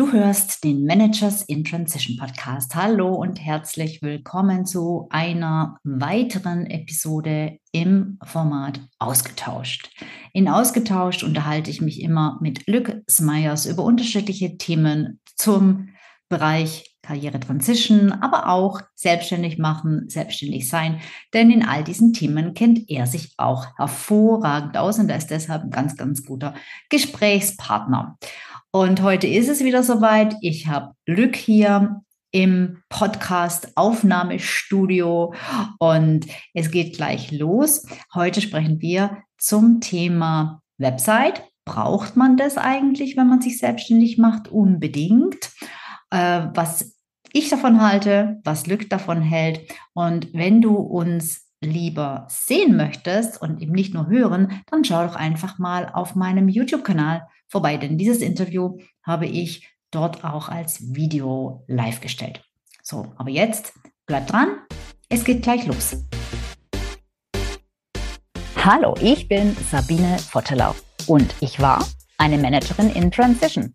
Du hörst den Managers in Transition Podcast. Hallo und herzlich willkommen zu einer weiteren Episode im Format Ausgetauscht. In Ausgetauscht unterhalte ich mich immer mit Lück Smeyers über unterschiedliche Themen zum Bereich Karriere Transition, aber auch selbstständig machen, selbstständig sein. Denn in all diesen Themen kennt er sich auch hervorragend aus und er ist deshalb ein ganz, ganz guter Gesprächspartner. Und heute ist es wieder soweit. Ich habe Glück hier im Podcast Aufnahmestudio und es geht gleich los. Heute sprechen wir zum Thema Website. Braucht man das eigentlich, wenn man sich selbstständig macht? Unbedingt. Äh, was ich davon halte, was Glück davon hält. Und wenn du uns lieber sehen möchtest und eben nicht nur hören, dann schau doch einfach mal auf meinem YouTube-Kanal vorbei, denn dieses Interview habe ich dort auch als Video live gestellt. So, aber jetzt bleibt dran, es geht gleich los. Hallo, ich bin Sabine Vottelau und ich war eine Managerin in Transition.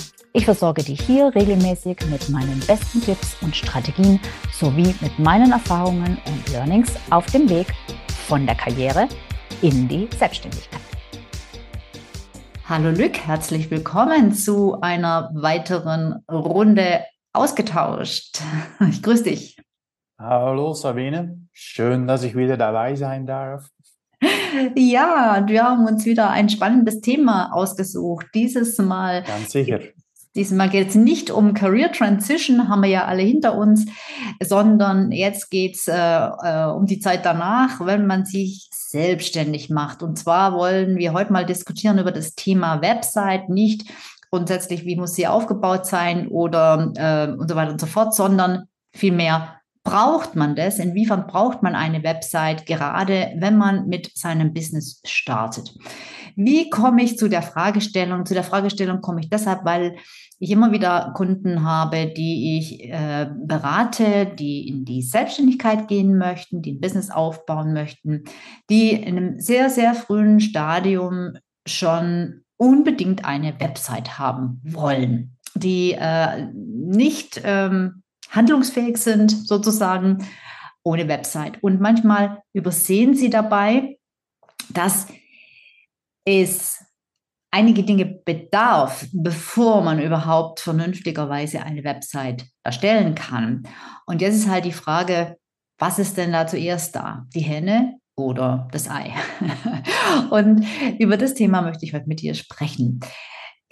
Ich versorge dich hier regelmäßig mit meinen besten Tipps und Strategien sowie mit meinen Erfahrungen und Learnings auf dem Weg von der Karriere in die Selbstständigkeit. Hallo Lück, herzlich willkommen zu einer weiteren Runde ausgetauscht. Ich grüße dich. Hallo Sabine, schön, dass ich wieder dabei sein darf. Ja, wir haben uns wieder ein spannendes Thema ausgesucht. Dieses Mal. Ganz sicher. Diesmal geht es nicht um Career Transition, haben wir ja alle hinter uns, sondern jetzt geht es äh, äh, um die Zeit danach, wenn man sich selbstständig macht. Und zwar wollen wir heute mal diskutieren über das Thema Website, nicht grundsätzlich, wie muss sie aufgebaut sein oder äh, und so weiter und so fort, sondern vielmehr, braucht man das? Inwiefern braucht man eine Website, gerade wenn man mit seinem Business startet? Wie komme ich zu der Fragestellung? Zu der Fragestellung komme ich deshalb, weil ich immer wieder Kunden habe, die ich äh, berate, die in die Selbstständigkeit gehen möchten, die ein Business aufbauen möchten, die in einem sehr, sehr frühen Stadium schon unbedingt eine Website haben wollen, die äh, nicht ähm, handlungsfähig sind, sozusagen, ohne Website. Und manchmal übersehen sie dabei, dass es einige Dinge bedarf, bevor man überhaupt vernünftigerweise eine Website erstellen kann. Und jetzt ist halt die Frage, was ist denn da zuerst da? Die Henne oder das Ei? Und über das Thema möchte ich heute mit dir sprechen.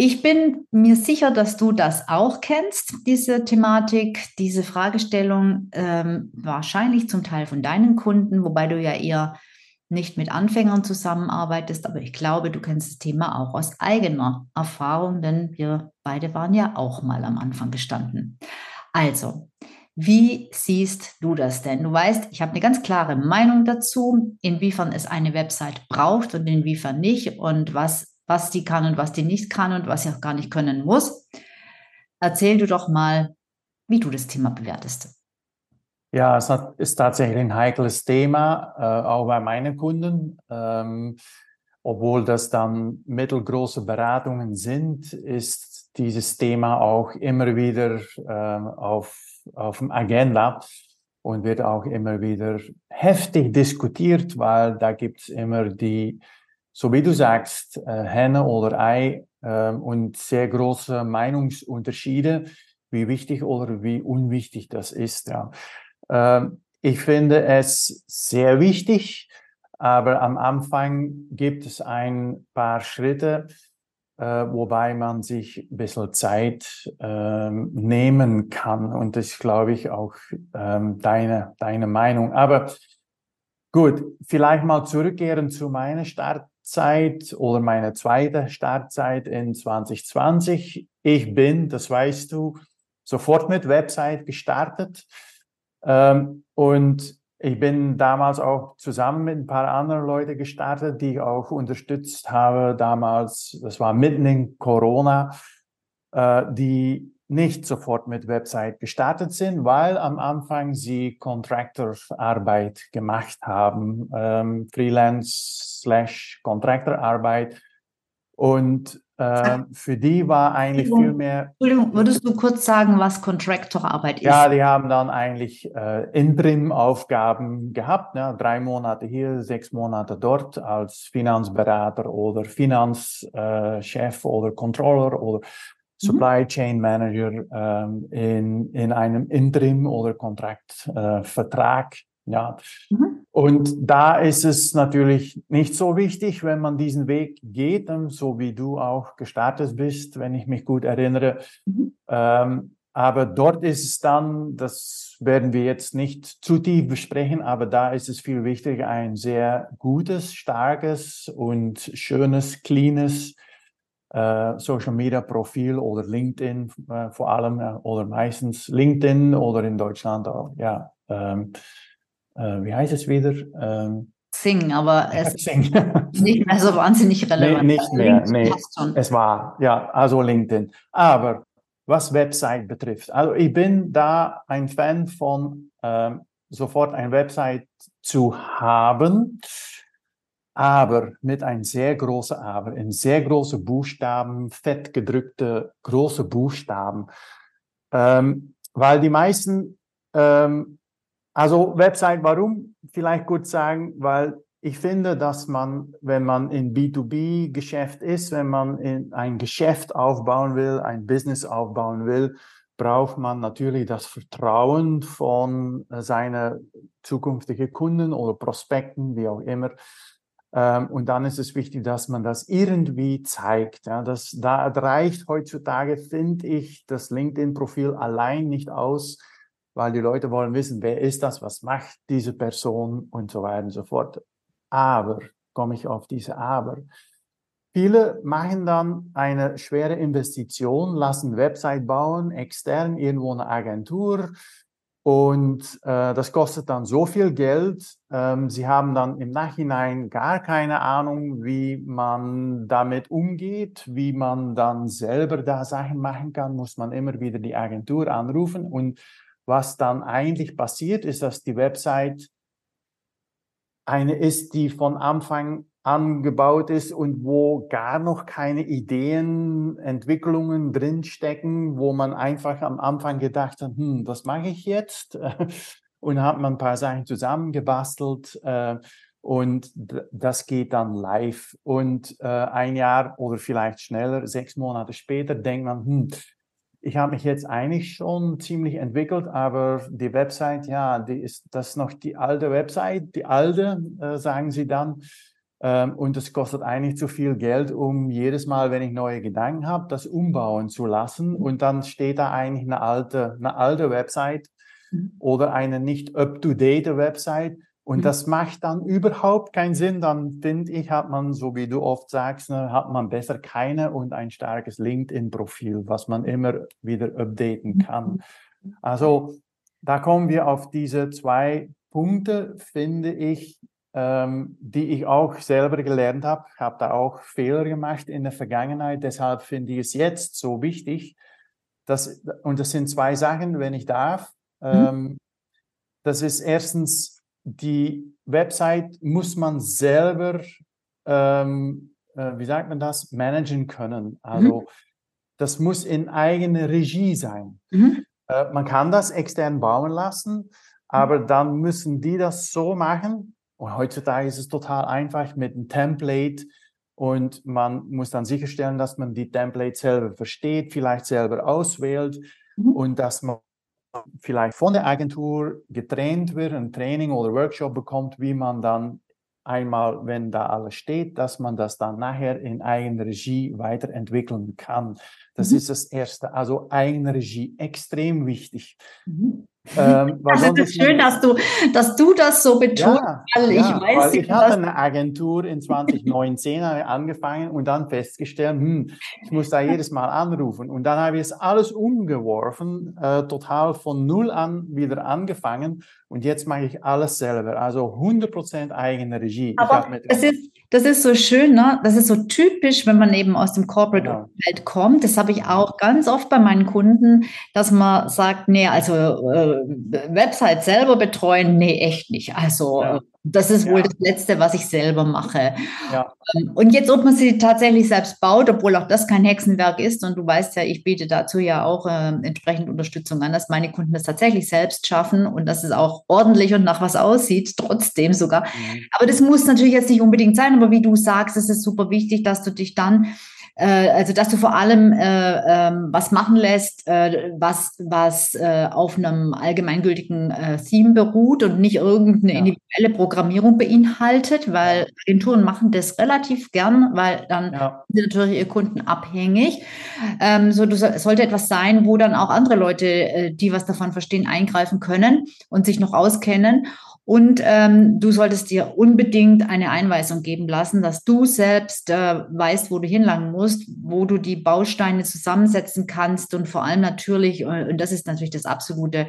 Ich bin mir sicher, dass du das auch kennst, diese Thematik, diese Fragestellung, ähm, wahrscheinlich zum Teil von deinen Kunden, wobei du ja eher nicht mit Anfängern zusammenarbeitest, aber ich glaube, du kennst das Thema auch aus eigener Erfahrung, denn wir beide waren ja auch mal am Anfang gestanden. Also, wie siehst du das denn? Du weißt, ich habe eine ganz klare Meinung dazu, inwiefern es eine Website braucht und inwiefern nicht und was, was die kann und was die nicht kann und was sie auch gar nicht können muss. Erzähl du doch mal, wie du das Thema bewertest. Ja, es ist tatsächlich ein heikles Thema, äh, auch bei meinen Kunden. Ähm, obwohl das dann mittelgroße Beratungen sind, ist dieses Thema auch immer wieder ähm, auf, auf dem Agenda und wird auch immer wieder heftig diskutiert, weil da gibt es immer die, so wie du sagst, äh, Henne oder Ei äh, und sehr große Meinungsunterschiede, wie wichtig oder wie unwichtig das ist. Ja. Ähm, ich finde es sehr wichtig, aber am Anfang gibt es ein paar Schritte, äh, wobei man sich ein bisschen Zeit ähm, nehmen kann. Und das glaube ich, auch ähm, deine, deine Meinung. Aber gut, vielleicht mal zurückkehren zu meiner Startzeit oder meiner zweiten Startzeit in 2020. Ich bin, das weißt du, sofort mit Website gestartet Ähm, und ich bin damals auch zusammen mit ein paar anderen Leuten gestartet, die ich auch unterstützt habe. Damals, das war mitten in Corona, äh, die nicht sofort mit Website gestartet sind, weil am Anfang sie Contractor-Arbeit gemacht haben, ähm, Freelance slash Contractor-Arbeit. Und äh, für die war eigentlich viel mehr. Entschuldigung, würdest du kurz sagen, was Contractor-Arbeit ist? Ja, die haben dann eigentlich äh, Interim-Aufgaben gehabt, ne? drei Monate hier, sechs Monate dort als Finanzberater oder Finanzchef äh, oder Controller oder. Supply Chain Manager ähm, in, in einem Interim- oder Kontraktvertrag. Äh, ja. Mhm. Und da ist es natürlich nicht so wichtig, wenn man diesen Weg geht, ähm, so wie du auch gestartet bist, wenn ich mich gut erinnere. Mhm. Ähm, aber dort ist es dann, das werden wir jetzt nicht zu tief besprechen, aber da ist es viel wichtiger, ein sehr gutes, starkes und schönes, cleanes Social Media Profil oder LinkedIn äh, vor allem oder meistens LinkedIn oder in Deutschland auch, ja. Ähm, äh, wie heißt es wieder? Ähm, Sing, aber es Xing. ist nicht mehr so wahnsinnig relevant. Nee, nicht mehr, nee. Es war, ja, also LinkedIn. Aber was Website betrifft, also ich bin da ein Fan von ähm, sofort ein Website zu haben aber mit einem sehr großen Aber, in sehr große Buchstaben, fett gedrückte große Buchstaben. Ähm, weil die meisten, ähm, also Website, warum? Vielleicht kurz sagen, weil ich finde, dass man, wenn man in B2B-Geschäft ist, wenn man in ein Geschäft aufbauen will, ein Business aufbauen will, braucht man natürlich das Vertrauen von seinen zukünftigen Kunden oder Prospekten, wie auch immer. Ähm, und dann ist es wichtig, dass man das irgendwie zeigt. Ja, das, da reicht heutzutage, finde ich, das LinkedIn-Profil allein nicht aus, weil die Leute wollen wissen, wer ist das, was macht diese Person und so weiter und so fort. Aber, komme ich auf diese Aber. Viele machen dann eine schwere Investition, lassen Website bauen, extern irgendwo eine Agentur, und äh, das kostet dann so viel Geld. Ähm, sie haben dann im Nachhinein gar keine Ahnung, wie man damit umgeht, wie man dann selber da Sachen machen kann, muss man immer wieder die Agentur anrufen. Und was dann eigentlich passiert, ist, dass die Website eine ist, die von Anfang angebaut ist und wo gar noch keine Ideen, Entwicklungen drinstecken, wo man einfach am Anfang gedacht hat, hm, was mache ich jetzt? und hat man ein paar Sachen zusammengebastelt äh, und das geht dann live. Und äh, ein Jahr oder vielleicht schneller, sechs Monate später, denkt man, hm, ich habe mich jetzt eigentlich schon ziemlich entwickelt, aber die Website, ja, die ist das ist noch die alte Website, die alte, äh, sagen sie dann. Ähm, und es kostet eigentlich zu viel Geld, um jedes Mal, wenn ich neue Gedanken habe, das umbauen zu lassen. Und dann steht da eigentlich eine alte, eine alte Website mhm. oder eine nicht up-to-date Website. Und mhm. das macht dann überhaupt keinen Sinn. Dann finde ich, hat man, so wie du oft sagst, ne, hat man besser keine und ein starkes LinkedIn-Profil, was man immer wieder updaten mhm. kann. Also da kommen wir auf diese zwei Punkte, finde ich, ähm, die ich auch selber gelernt habe. Habe da auch Fehler gemacht in der Vergangenheit. Deshalb finde ich es jetzt so wichtig, dass, und das sind zwei Sachen, wenn ich darf. Mhm. Ähm, das ist erstens, die Website muss man selber, ähm, äh, wie sagt man das, managen können. Also mhm. das muss in eigener Regie sein. Mhm. Äh, man kann das extern bauen lassen, aber dann müssen die das so machen, und heutzutage ist es total einfach mit einem Template und man muss dann sicherstellen, dass man die Template selber versteht, vielleicht selber auswählt mhm. und dass man vielleicht von der Agentur getraint wird, ein Training oder Workshop bekommt, wie man dann einmal, wenn da alles steht, dass man das dann nachher in eigener Regie weiterentwickeln kann. Das mhm. ist das Erste. Also eigene Regie, extrem wichtig. Mhm. Ähm, also das ist schön, dass du, dass du das so betonst, ja, weil ja, ich weiß, weil ich habe eine Agentur in 2019 angefangen und dann festgestellt, hm, ich muss da jedes Mal anrufen. Und dann habe ich es alles umgeworfen, äh, total von null an wieder angefangen. Und jetzt mache ich alles selber, also 100% eigene Regie. Aber es ist, das ist so schön, ne? Das ist so typisch, wenn man eben aus dem Corporate-Umfeld ja. kommt. Das habe ich auch ganz oft bei meinen Kunden, dass man sagt, nee, also äh, Website selber betreuen, nee, echt nicht. Also ja. Das ist wohl ja. das Letzte, was ich selber mache. Ja. Ähm, und jetzt, ob man sie tatsächlich selbst baut, obwohl auch das kein Hexenwerk ist, und du weißt ja, ich biete dazu ja auch äh, entsprechend Unterstützung an, dass meine Kunden das tatsächlich selbst schaffen und dass es auch ordentlich und nach was aussieht, trotzdem sogar. Mhm. Aber das muss natürlich jetzt nicht unbedingt sein, aber wie du sagst, es ist super wichtig, dass du dich dann also dass du vor allem äh, ähm, was machen lässt, äh, was, was äh, auf einem allgemeingültigen äh, Theme beruht und nicht irgendeine ja. individuelle Programmierung beinhaltet, weil Agenturen machen das relativ gern, weil dann ja. sind natürlich ihre Kunden abhängig. Ähm, so, das sollte etwas sein, wo dann auch andere Leute, äh, die was davon verstehen, eingreifen können und sich noch auskennen. Und ähm, du solltest dir unbedingt eine Einweisung geben lassen, dass du selbst äh, weißt, wo du hinlangen musst, wo du die Bausteine zusammensetzen kannst und vor allem natürlich, äh, und das ist natürlich das absolute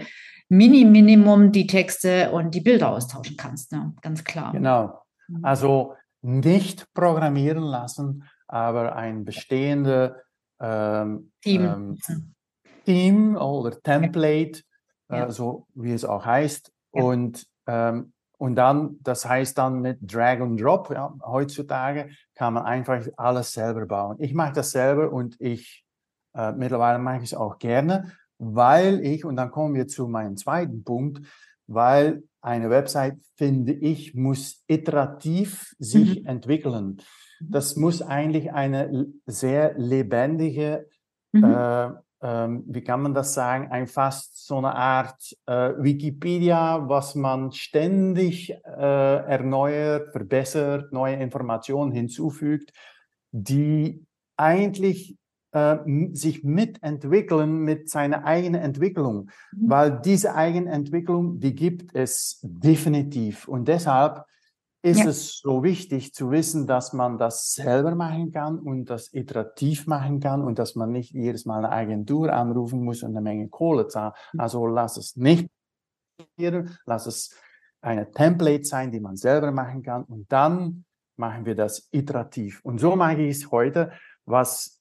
Mini-Minimum, die Texte und die Bilder austauschen kannst. Ne? Ganz klar. Genau. Mhm. Also nicht programmieren lassen, aber ein bestehendes ähm, Team. Ähm, Team oder Template, ja. äh, so wie es auch heißt, ja. und ähm, und dann, das heißt dann mit Drag and Drop, ja, heutzutage kann man einfach alles selber bauen. Ich mache das selber und ich, äh, mittlerweile mache ich es auch gerne, weil ich, und dann kommen wir zu meinem zweiten Punkt, weil eine Website, finde ich, muss iterativ sich mhm. entwickeln. Das muss eigentlich eine sehr lebendige mhm. äh, ähm, wie kann man das sagen, ein fast so eine Art äh, Wikipedia, was man ständig äh, erneuert, verbessert, neue Informationen hinzufügt, die eigentlich äh, sich mitentwickeln mit seiner eigenen Entwicklung, mhm. weil diese eigene Entwicklung, die gibt es definitiv. Und deshalb ist ja. es so wichtig zu wissen, dass man das selber machen kann und das iterativ machen kann und dass man nicht jedes Mal eine Agentur anrufen muss und eine Menge Kohle zahlen. Hm. Also lass es nicht lass es eine Template sein, die man selber machen kann und dann machen wir das iterativ. Und so mache ich es heute, was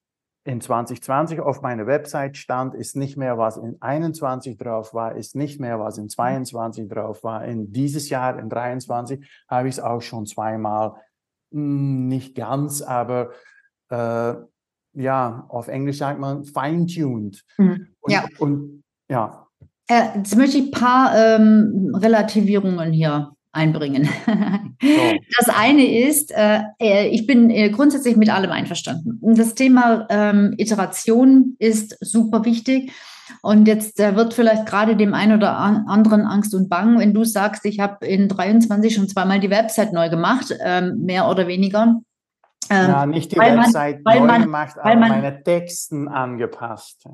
in 2020 auf meiner Website stand, ist nicht mehr, was in 21 drauf war, ist nicht mehr, was in 22 drauf war. In dieses Jahr, in 23, habe ich es auch schon zweimal, hm, nicht ganz, aber äh, ja, auf Englisch sagt man fine-tuned. Mhm. Und, ja. Und, ja. Äh, jetzt möchte ich ein paar ähm, Relativierungen hier einbringen. So. Das eine ist, äh, äh, ich bin äh, grundsätzlich mit allem einverstanden. Das Thema ähm, Iteration ist super wichtig. Und jetzt äh, wird vielleicht gerade dem einen oder anderen Angst und Bang, wenn du sagst, ich habe in 23 schon zweimal die Website neu gemacht, ähm, mehr oder weniger. Ähm, ja, nicht die Website man, neu man, gemacht, aber man, meine Texten angepasst.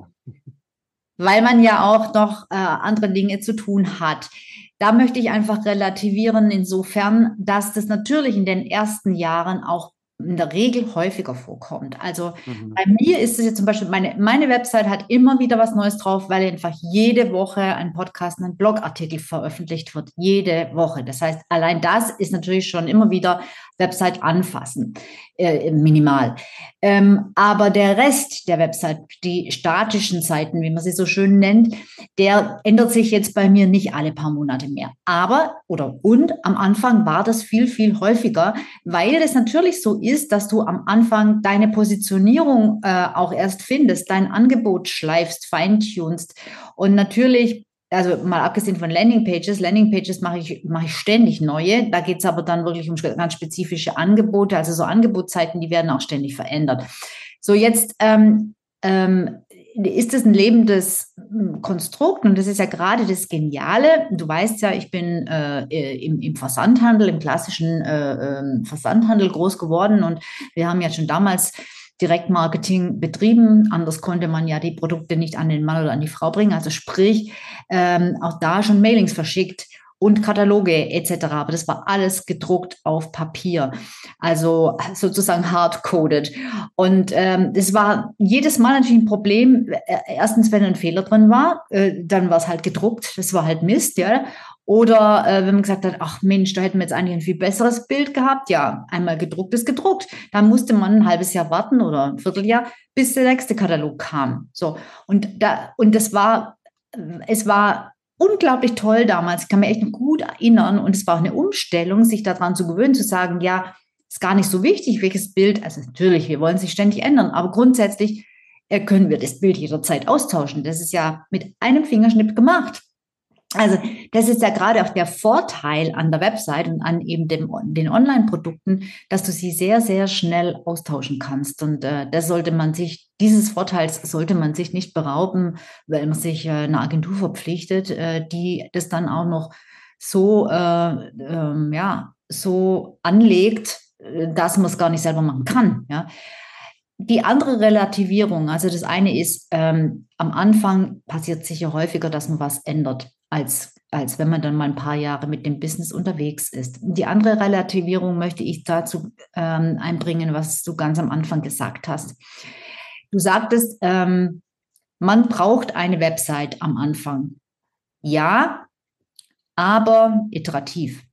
Weil man ja auch noch äh, andere Dinge zu tun hat. Da möchte ich einfach relativieren insofern, dass das natürlich in den ersten Jahren auch in der Regel häufiger vorkommt. Also mhm. bei mir ist es jetzt zum Beispiel, meine, meine Website hat immer wieder was Neues drauf, weil einfach jede Woche ein Podcast, ein Blogartikel veröffentlicht wird. Jede Woche. Das heißt, allein das ist natürlich schon immer wieder Website anfassen, äh, minimal. Ähm, aber der Rest der Website, die statischen Seiten, wie man sie so schön nennt, der ändert sich jetzt bei mir nicht alle paar Monate mehr. Aber, oder und, am Anfang war das viel, viel häufiger, weil es natürlich so ist, dass du am Anfang deine Positionierung äh, auch erst findest, dein Angebot schleifst, feintunst. Und natürlich also mal abgesehen von Landingpages, Landingpages mache ich, mache ich ständig neue. Da geht es aber dann wirklich um ganz spezifische Angebote, also so Angebotszeiten, die werden auch ständig verändert. So, jetzt ähm, ähm, ist es ein lebendes Konstrukt und das ist ja gerade das Geniale. Du weißt ja, ich bin äh, äh, im, im, Versandhandel, im klassischen äh, ähm, Versandhandel groß geworden und wir haben ja schon damals Direktmarketing betrieben. Anders konnte man ja die Produkte nicht an den Mann oder an die Frau bringen. Also sprich, ähm, auch da schon Mailings verschickt und Kataloge etc. Aber das war alles gedruckt auf Papier, also sozusagen hardcoded. Und ähm, war jedes Mal natürlich ein Problem. Äh, erstens, wenn ein Fehler drin war, äh, dann war es halt gedruckt. Das war halt Mist, ja. Oder äh, wenn man gesagt hat, ach Mensch, da hätten wir jetzt eigentlich ein viel besseres Bild gehabt. Ja, einmal gedruckt ist gedruckt. Da musste man ein halbes Jahr warten oder ein Vierteljahr, bis der nächste Katalog kam. So. Und da, und das war, es war unglaublich toll damals. Ich kann mich echt gut erinnern. Und es war auch eine Umstellung, sich daran zu gewöhnen, zu sagen, ja, ist gar nicht so wichtig, welches Bild. Also natürlich, wir wollen sich ständig ändern, aber grundsätzlich äh, können wir das Bild jederzeit austauschen. Das ist ja mit einem Fingerschnipp gemacht. Also das ist ja gerade auch der Vorteil an der Website und an eben dem, den Online-Produkten, dass du sie sehr, sehr schnell austauschen kannst. Und äh, das sollte man sich, dieses Vorteils sollte man sich nicht berauben, weil man sich äh, eine Agentur verpflichtet, äh, die das dann auch noch so, äh, ähm, ja, so anlegt, äh, dass man es gar nicht selber machen kann. Ja die andere Relativierung, also das eine ist, ähm, am Anfang passiert sicher häufiger, dass man was ändert, als, als wenn man dann mal ein paar Jahre mit dem Business unterwegs ist. Die andere Relativierung möchte ich dazu ähm, einbringen, was du ganz am Anfang gesagt hast. Du sagtest, ähm, man braucht eine Website am Anfang. Ja, aber iterativ.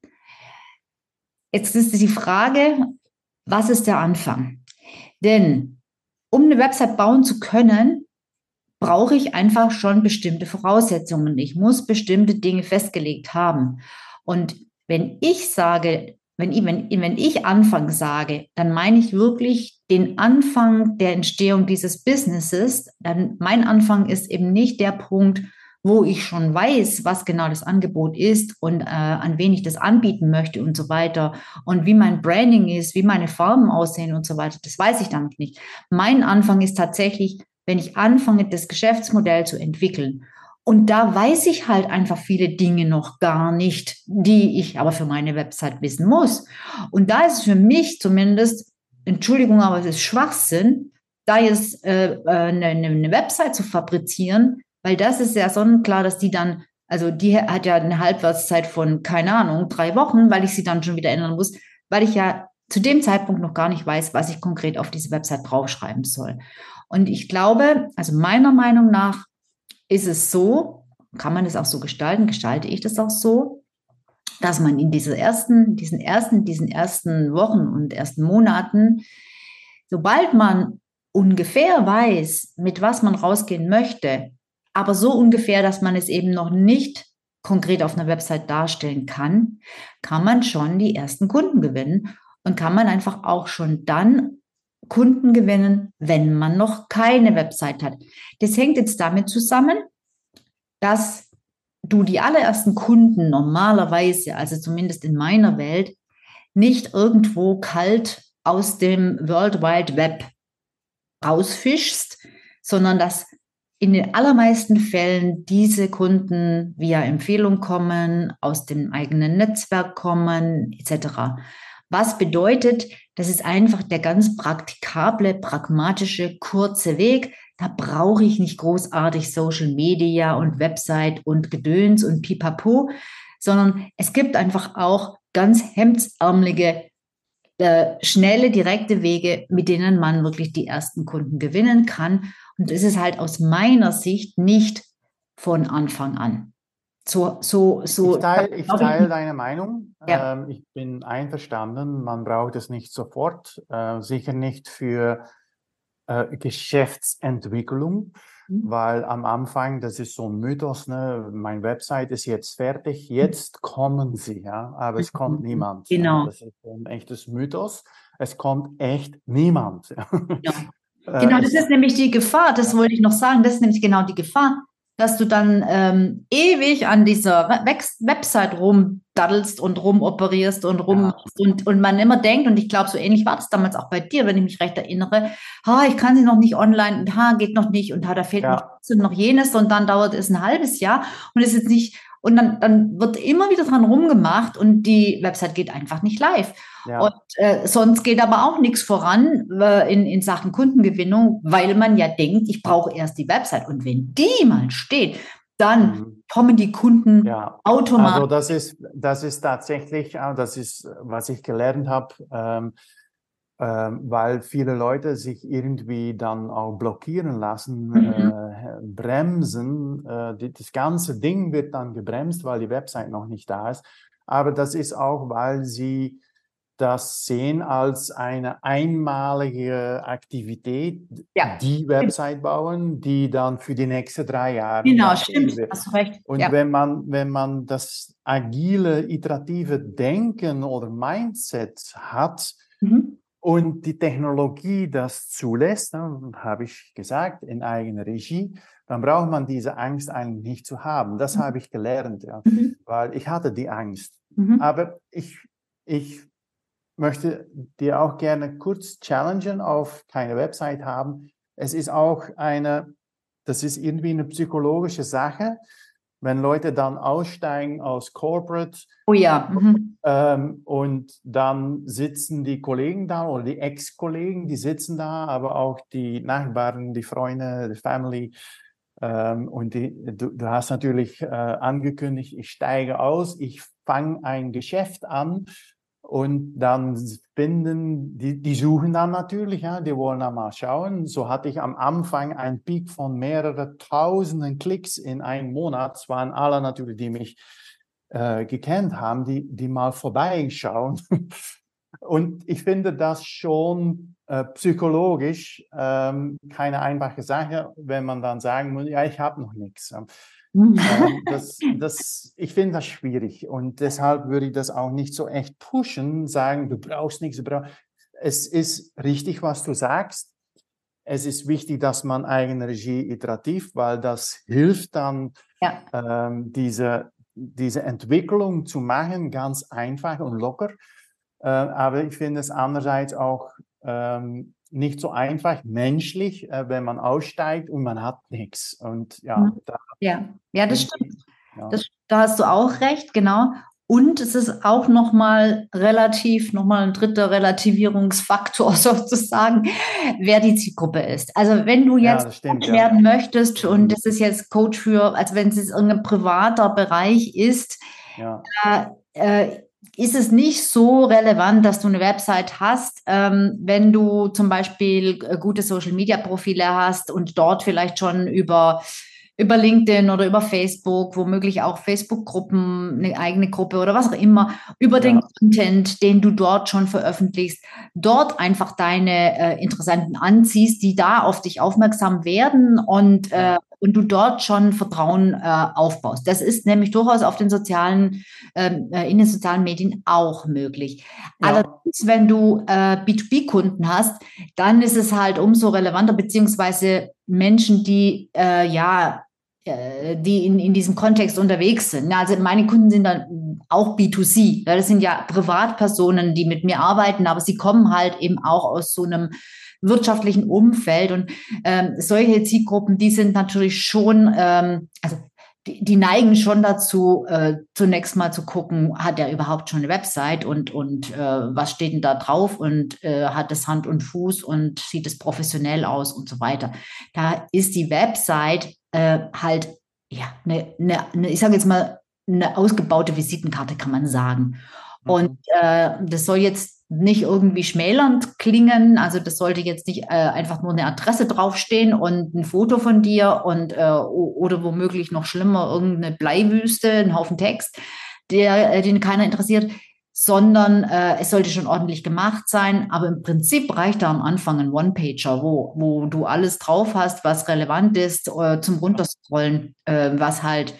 Jetzt ist die Frage, was ist der Anfang? Denn um eine Website bauen zu können, brauche ich einfach schon bestimmte Voraussetzungen. Ich muss bestimmte Dinge festgelegt haben. Und wenn ich sage, wenn ich, wenn, wenn ich Anfang sage, dann meine ich wirklich den Anfang der Entstehung dieses Businesses. Dann mein Anfang ist eben nicht der Punkt, wo ich schon weiß, was genau das Angebot ist und äh, an wen ich das anbieten möchte und so weiter und wie mein Branding ist, wie meine Farben aussehen und so weiter, das weiß ich damit nicht. Mein Anfang ist tatsächlich, wenn ich anfange, das Geschäftsmodell zu entwickeln. Und da weiß ich halt einfach viele Dinge noch gar nicht, die ich aber für meine Website wissen muss. Und da ist es für mich zumindest, Entschuldigung, aber es ist Schwachsinn, da jetzt äh, äh eine, eine Website zu fabrizieren, weil das ist ja sonnenklar, dass die dann, also die hat ja eine Halbwertszeit von, keine Ahnung, drei Wochen, weil ich sie dann schon wieder ändern muss, weil ich ja zu dem Zeitpunkt noch gar nicht weiß, was ich konkret auf diese Website draufschreiben soll. Und ich glaube, also meiner Meinung nach ist es so, kann man es auch so gestalten, gestalte ich das auch so, dass man in diese ersten, diesen ersten, diesen ersten Wochen und ersten Monaten, sobald man ungefähr weiß, mit was man rausgehen möchte, aber so ungefähr, dass man es eben noch nicht konkret auf einer Website darstellen kann, kann man schon die ersten Kunden gewinnen und kann man einfach auch schon dann Kunden gewinnen, wenn man noch keine Website hat. Das hängt jetzt damit zusammen, dass du die allerersten Kunden normalerweise, also zumindest in meiner Welt, nicht irgendwo kalt aus dem World Wide Web rausfischst, sondern dass in den allermeisten Fällen diese Kunden via Empfehlung kommen, aus dem eigenen Netzwerk kommen, etc. Was bedeutet, das ist einfach der ganz praktikable, pragmatische, kurze Weg. Da brauche ich nicht großartig Social Media und Website und Gedöns und Pipapo, sondern es gibt einfach auch ganz hemdsärmelige, äh, schnelle, direkte Wege, mit denen man wirklich die ersten Kunden gewinnen kann. Und das ist halt aus meiner Sicht nicht von Anfang an. So, so, so. Ich teile, ich teile deine Meinung. Ja. Ähm, ich bin einverstanden. Man braucht es nicht sofort, äh, sicher nicht für äh, Geschäftsentwicklung, mhm. weil am Anfang, das ist so ein Mythos, ne? mein Website ist jetzt fertig, jetzt kommen sie, ja, aber es kommt mhm. niemand. Genau. Ja? Das ist ein echtes Mythos. Es kommt echt niemand. Ja. Genau, äh, das ist nämlich die Gefahr, das wollte ich noch sagen, das ist nämlich genau die Gefahr, dass du dann ähm, ewig an dieser Website rumdaddelst und rumoperierst und rum ja. und, und man immer denkt, und ich glaube, so ähnlich war das damals auch bei dir, wenn ich mich recht erinnere, ha, ich kann sie noch nicht online und ha, geht noch nicht und ha, da fehlt ja. noch, noch jenes und dann dauert es ein halbes Jahr und es ist nicht, und dann, dann wird immer wieder dran rumgemacht und die Website geht einfach nicht live. Ja. Und äh, sonst geht aber auch nichts voran äh, in, in Sachen Kundengewinnung, weil man ja denkt, ich brauche erst die Website. Und wenn die mal steht, dann mhm. kommen die Kunden ja. automatisch. Also das ist, das ist tatsächlich, das ist, was ich gelernt habe, ähm, weil viele Leute sich irgendwie dann auch blockieren lassen, mhm. äh, bremsen. Äh, die, das ganze Ding wird dann gebremst, weil die Website noch nicht da ist. Aber das ist auch, weil sie das sehen als eine einmalige Aktivität, ja. die Website bauen, die dann für die nächsten drei Jahre. Genau, stimmt, wird. hast recht. Und ja. wenn, man, wenn man das agile, iterative Denken oder Mindset hat, und die Technologie das zulässt, ne, habe ich gesagt, in eigener Regie, dann braucht man diese Angst eigentlich nicht zu haben. Das mhm. habe ich gelernt, ja, mhm. weil ich hatte die Angst. Mhm. Aber ich, ich möchte dir auch gerne kurz challengen auf keine Website haben. Es ist auch eine, das ist irgendwie eine psychologische Sache wenn Leute dann aussteigen aus Corporate. Oh ja. Mhm. Ähm, und dann sitzen die Kollegen da oder die Ex-Kollegen, die sitzen da, aber auch die Nachbarn, die Freunde, die Family. Ähm, und die, du, du, hast natürlich äh, angekündigt, ich steige aus, ich fange ein Geschäft an und dann finden, die, die suchen dann natürlich, ja, die wollen dann mal schauen. So hatte ich am Anfang einen Peak von mehreren tausenden Klicks in einem Monat. Es waren alle natürlich, die mich äh, gekannt haben, die, die mal vorbeischauen. Und ich finde das schon äh, psychologisch ähm, keine einfache Sache, wenn man dann sagen muss, ja, ich habe noch nichts. Ähm, das, das, ich finde das schwierig und deshalb würde ich das auch nicht so echt pushen, sagen, du brauchst nichts. Du brauchst. Es ist richtig, was du sagst. Es ist wichtig, dass man eigene Regie iterativ, weil das hilft dann, ja. ähm, diese, diese Entwicklung zu machen, ganz einfach und locker. Äh, aber ich finde es andererseits auch ähm, nicht so einfach menschlich, äh, wenn man aussteigt und man hat nichts. Und ja, mhm. da, ja. ja, das stimmt. Ja. Das, da hast du auch recht, genau. Und es ist auch nochmal relativ, nochmal ein dritter Relativierungsfaktor sozusagen, wer die Zielgruppe ist. Also wenn du jetzt ja, stimmt, Coach werden möchtest und das ist jetzt Coach für, als wenn es jetzt irgendein privater Bereich ist, ja. äh, äh, ist es nicht so relevant, dass du eine Website hast, ähm, wenn du zum Beispiel äh, gute Social-Media-Profile hast und dort vielleicht schon über über LinkedIn oder über Facebook, womöglich auch Facebook-Gruppen, eine eigene Gruppe oder was auch immer, über ja. den Content, den du dort schon veröffentlichst, dort einfach deine äh, Interessenten anziehst, die da auf dich aufmerksam werden und, äh, und du dort schon Vertrauen äh, aufbaust. Das ist nämlich durchaus auf den sozialen, ähm, äh, in den sozialen Medien auch möglich. Ja. Allerdings, wenn du äh, B2B-Kunden hast, dann ist es halt umso relevanter, beziehungsweise Menschen, die äh, ja die in, in diesem Kontext unterwegs sind. Also meine Kunden sind dann auch B2C. Das sind ja Privatpersonen, die mit mir arbeiten, aber sie kommen halt eben auch aus so einem wirtschaftlichen Umfeld. Und ähm, solche Zielgruppen, die sind natürlich schon, ähm, also die, die neigen schon dazu, äh, zunächst mal zu gucken, hat er überhaupt schon eine Website und, und äh, was steht denn da drauf und äh, hat es Hand und Fuß und sieht es professionell aus und so weiter. Da ist die Website äh, halt, ja, eine, eine, eine ich sage jetzt mal, eine ausgebaute Visitenkarte, kann man sagen. Mhm. Und äh, das soll jetzt nicht irgendwie schmälernd klingen. Also das sollte jetzt nicht äh, einfach nur eine Adresse draufstehen und ein Foto von dir und äh, oder womöglich noch schlimmer irgendeine Bleiwüste, ein Haufen Text, der, äh, den keiner interessiert, sondern äh, es sollte schon ordentlich gemacht sein. Aber im Prinzip reicht da am Anfang ein One-Pager, wo, wo du alles drauf hast, was relevant ist äh, zum Runterscrollen, äh, was halt,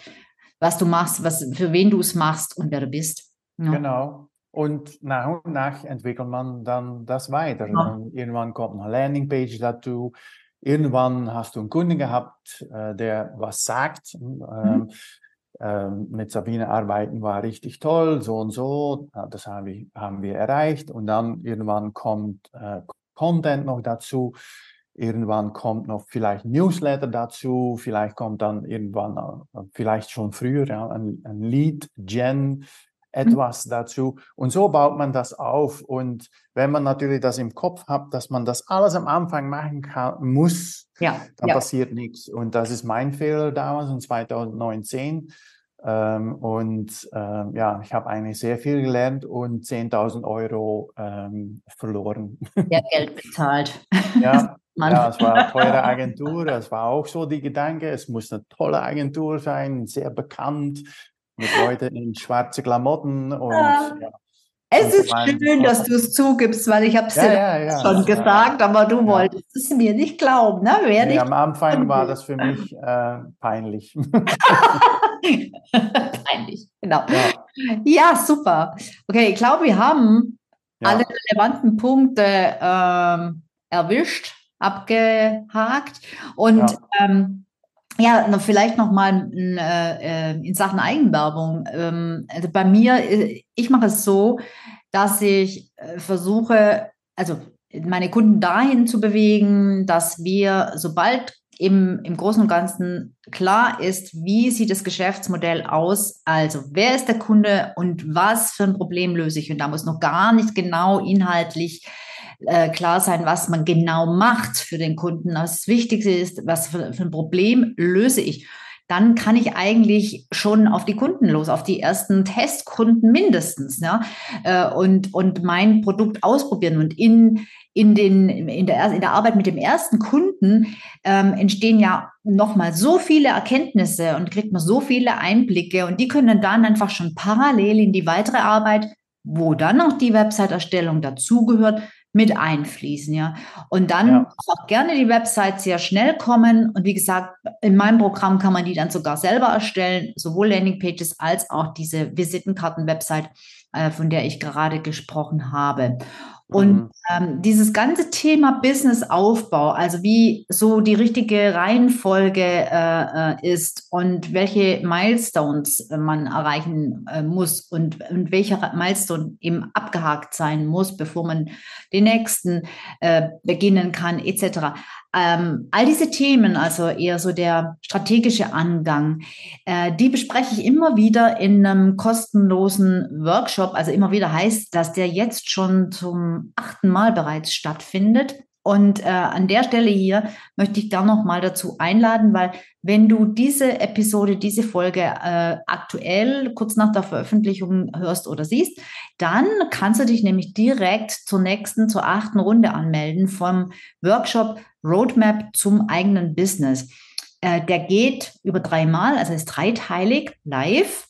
was du machst, was für wen du es machst und wer du bist. Ja. Genau. Und nach und nach entwickelt man dann das weiter. Ja. Irgendwann kommt eine Landingpage dazu. Irgendwann hast du einen Kunden gehabt, äh, der was sagt. Mhm. Ähm, mit Sabine arbeiten war richtig toll, so und so. Das haben wir, haben wir erreicht. Und dann irgendwann kommt äh, Content noch dazu. Irgendwann kommt noch vielleicht Newsletter dazu, vielleicht kommt dann irgendwann, äh, vielleicht schon früher, ja, ein, ein Lead-Gen, etwas mhm. dazu. Und so baut man das auf. Und wenn man natürlich das im Kopf hat, dass man das alles am Anfang machen kann, muss, ja, dann ja. passiert nichts. Und das ist mein Fehler damals in 2019. Ähm, und ähm, ja, ich habe eigentlich sehr viel gelernt und 10.000 Euro ähm, verloren. Ja, Geld bezahlt. Ja, ja, es war eine teure Agentur. Es war auch so die Gedanke, es muss eine tolle Agentur sein, sehr bekannt, mit Leuten in schwarze Klamotten und ja. ja. Es ist schön, dass du es zugibst, weil ich habe es ja, schon gesagt, aber du wolltest es mir nicht glauben. Ne? Wer nee, am Anfang war das für mich äh, peinlich. peinlich, genau. Ja. super. Okay, ich glaube, wir haben alle relevanten Punkte ähm, erwischt, abgehakt und ähm, ja, vielleicht noch mal äh, äh, in Sachen Eigenwerbung. Ähm, also bei mir, äh, ich mache es so, dass ich äh, versuche, also meine Kunden dahin zu bewegen, dass wir, sobald im, im Großen und Ganzen klar ist, wie sieht das Geschäftsmodell aus, also wer ist der Kunde und was für ein Problem löse ich. Und da muss noch gar nicht genau inhaltlich äh, klar sein, was man genau macht für den Kunden. Das Wichtigste ist, was für, für ein Problem löse ich dann kann ich eigentlich schon auf die Kunden los, auf die ersten Testkunden mindestens, ja, äh, und, und mein Produkt ausprobieren. Und in, in, den, in, der, in der Arbeit mit dem ersten Kunden ähm, entstehen ja nochmal so viele Erkenntnisse und kriegt man so viele Einblicke und die können dann einfach schon parallel in die weitere Arbeit, wo dann auch die Website-Erstellung dazugehört, mit einfließen, ja. Und dann ja. auch gerne die Website sehr schnell kommen. Und wie gesagt, in meinem Programm kann man die dann sogar selber erstellen, sowohl Landingpages als auch diese Visitenkarten-Website, äh, von der ich gerade gesprochen habe. Und mhm. ähm, dieses ganze Thema Businessaufbau, also wie so die richtige Reihenfolge äh, äh ist und welche Milestones äh, man erreichen äh, muss und, und welcher Milestone eben abgehakt sein muss, bevor man den nächsten äh, beginnen kann, etc. Ähm, all diese Themen, also eher so der strategische Angang, äh, die bespreche ich immer wieder in einem kostenlosen Workshop. Also immer wieder heißt, dass der jetzt schon zum achten Mal bereits stattfindet. Und äh, an der Stelle hier möchte ich da noch mal dazu einladen, weil wenn du diese Episode, diese Folge äh, aktuell kurz nach der Veröffentlichung hörst oder siehst, dann kannst du dich nämlich direkt zur nächsten, zur achten Runde anmelden vom Workshop Roadmap zum eigenen Business. Äh, der geht über dreimal, also ist dreiteilig live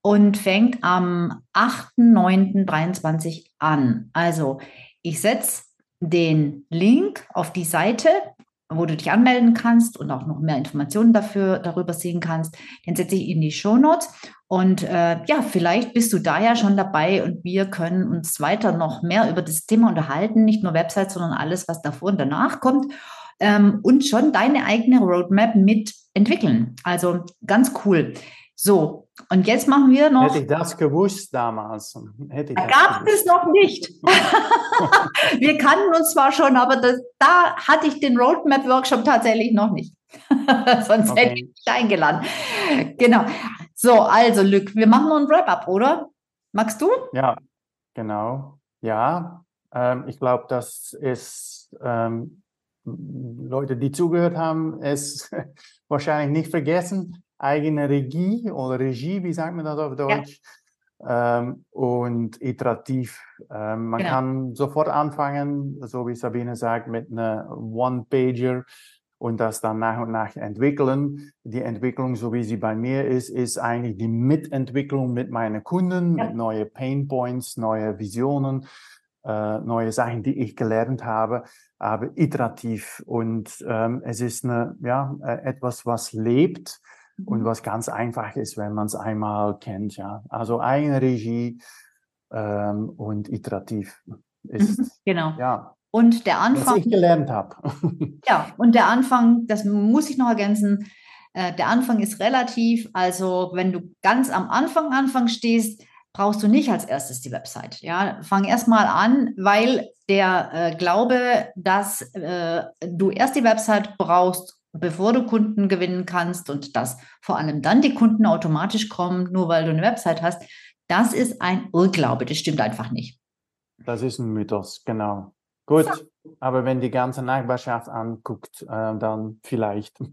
und fängt am 8.9.23 an. Also ich setze den Link auf die Seite, wo du dich anmelden kannst und auch noch mehr Informationen dafür darüber sehen kannst, den setze ich in die Show Notes. Und äh, ja, vielleicht bist du da ja schon dabei und wir können uns weiter noch mehr über das Thema unterhalten, nicht nur Websites, sondern alles, was davor und danach kommt. Ähm, und schon deine eigene Roadmap mitentwickeln. Also ganz cool. So, und jetzt machen wir noch. Hätte ich das gewusst damals? Hätte ich gab gewusst. es noch nicht. wir kannten uns zwar schon, aber das, da hatte ich den Roadmap-Workshop tatsächlich noch nicht. Sonst okay. hätte ich dich eingeladen. Genau. So, also Lück, wir machen noch ein Wrap-up, oder? Magst du? Ja, genau. Ja, ähm, ich glaube, das ist ähm, Leute, die zugehört haben, es wahrscheinlich nicht vergessen eigene Regie oder Regie, wie sagt man das auf Deutsch? Ja. Ähm, und iterativ. Ähm, man genau. kann sofort anfangen, so wie Sabine sagt, mit einer One-Pager und das dann nach und nach entwickeln. Die Entwicklung, so wie sie bei mir ist, ist eigentlich die Mitentwicklung mit meinen Kunden, ja. mit neuen Pain Points, neue Visionen, äh, neue Sachen, die ich gelernt habe, aber iterativ. Und ähm, es ist eine, ja, äh, etwas, was lebt und mhm. was ganz einfach ist, wenn man es einmal kennt. Ja. Also eigene Regie ähm, und iterativ ist. Mhm, genau. Ja. Und der Anfang. Was ich gelernt habe. ja, und der Anfang, das muss ich noch ergänzen, äh, der Anfang ist relativ. Also wenn du ganz am Anfang Anfang stehst, brauchst du nicht als erstes die Website. Ja, fang erstmal an, weil der äh, Glaube, dass äh, du erst die Website brauchst, bevor du Kunden gewinnen kannst und dass vor allem dann die Kunden automatisch kommen, nur weil du eine Website hast, das ist ein Irrglaube. Das stimmt einfach nicht. Das ist ein Mythos, genau. Gut, aber wenn die ganze Nachbarschaft anguckt, äh, dann vielleicht. gut.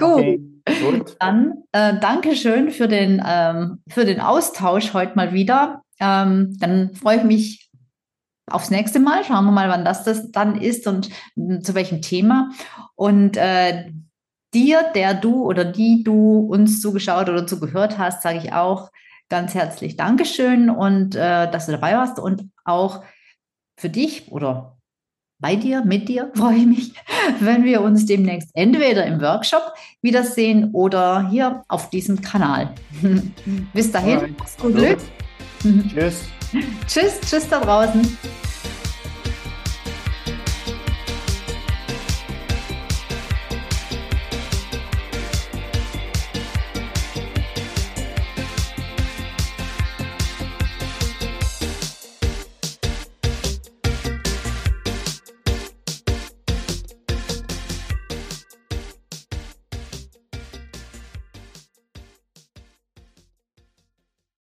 Okay, gut. Dann äh, danke schön für den, ähm, für den Austausch heute mal wieder. Ähm, dann freue ich mich aufs nächste Mal. Schauen wir mal, wann das, das dann ist und äh, zu welchem Thema. Und äh, dir, der du oder die du uns zugeschaut oder zugehört hast, sage ich auch ganz herzlich Dankeschön und äh, dass du dabei warst und auch für dich oder bei dir, mit dir freue ich mich, wenn wir uns demnächst entweder im Workshop wiedersehen oder hier auf diesem Kanal. Bis dahin, gut Glück. Tschüss. Tschüss, tschüss da draußen.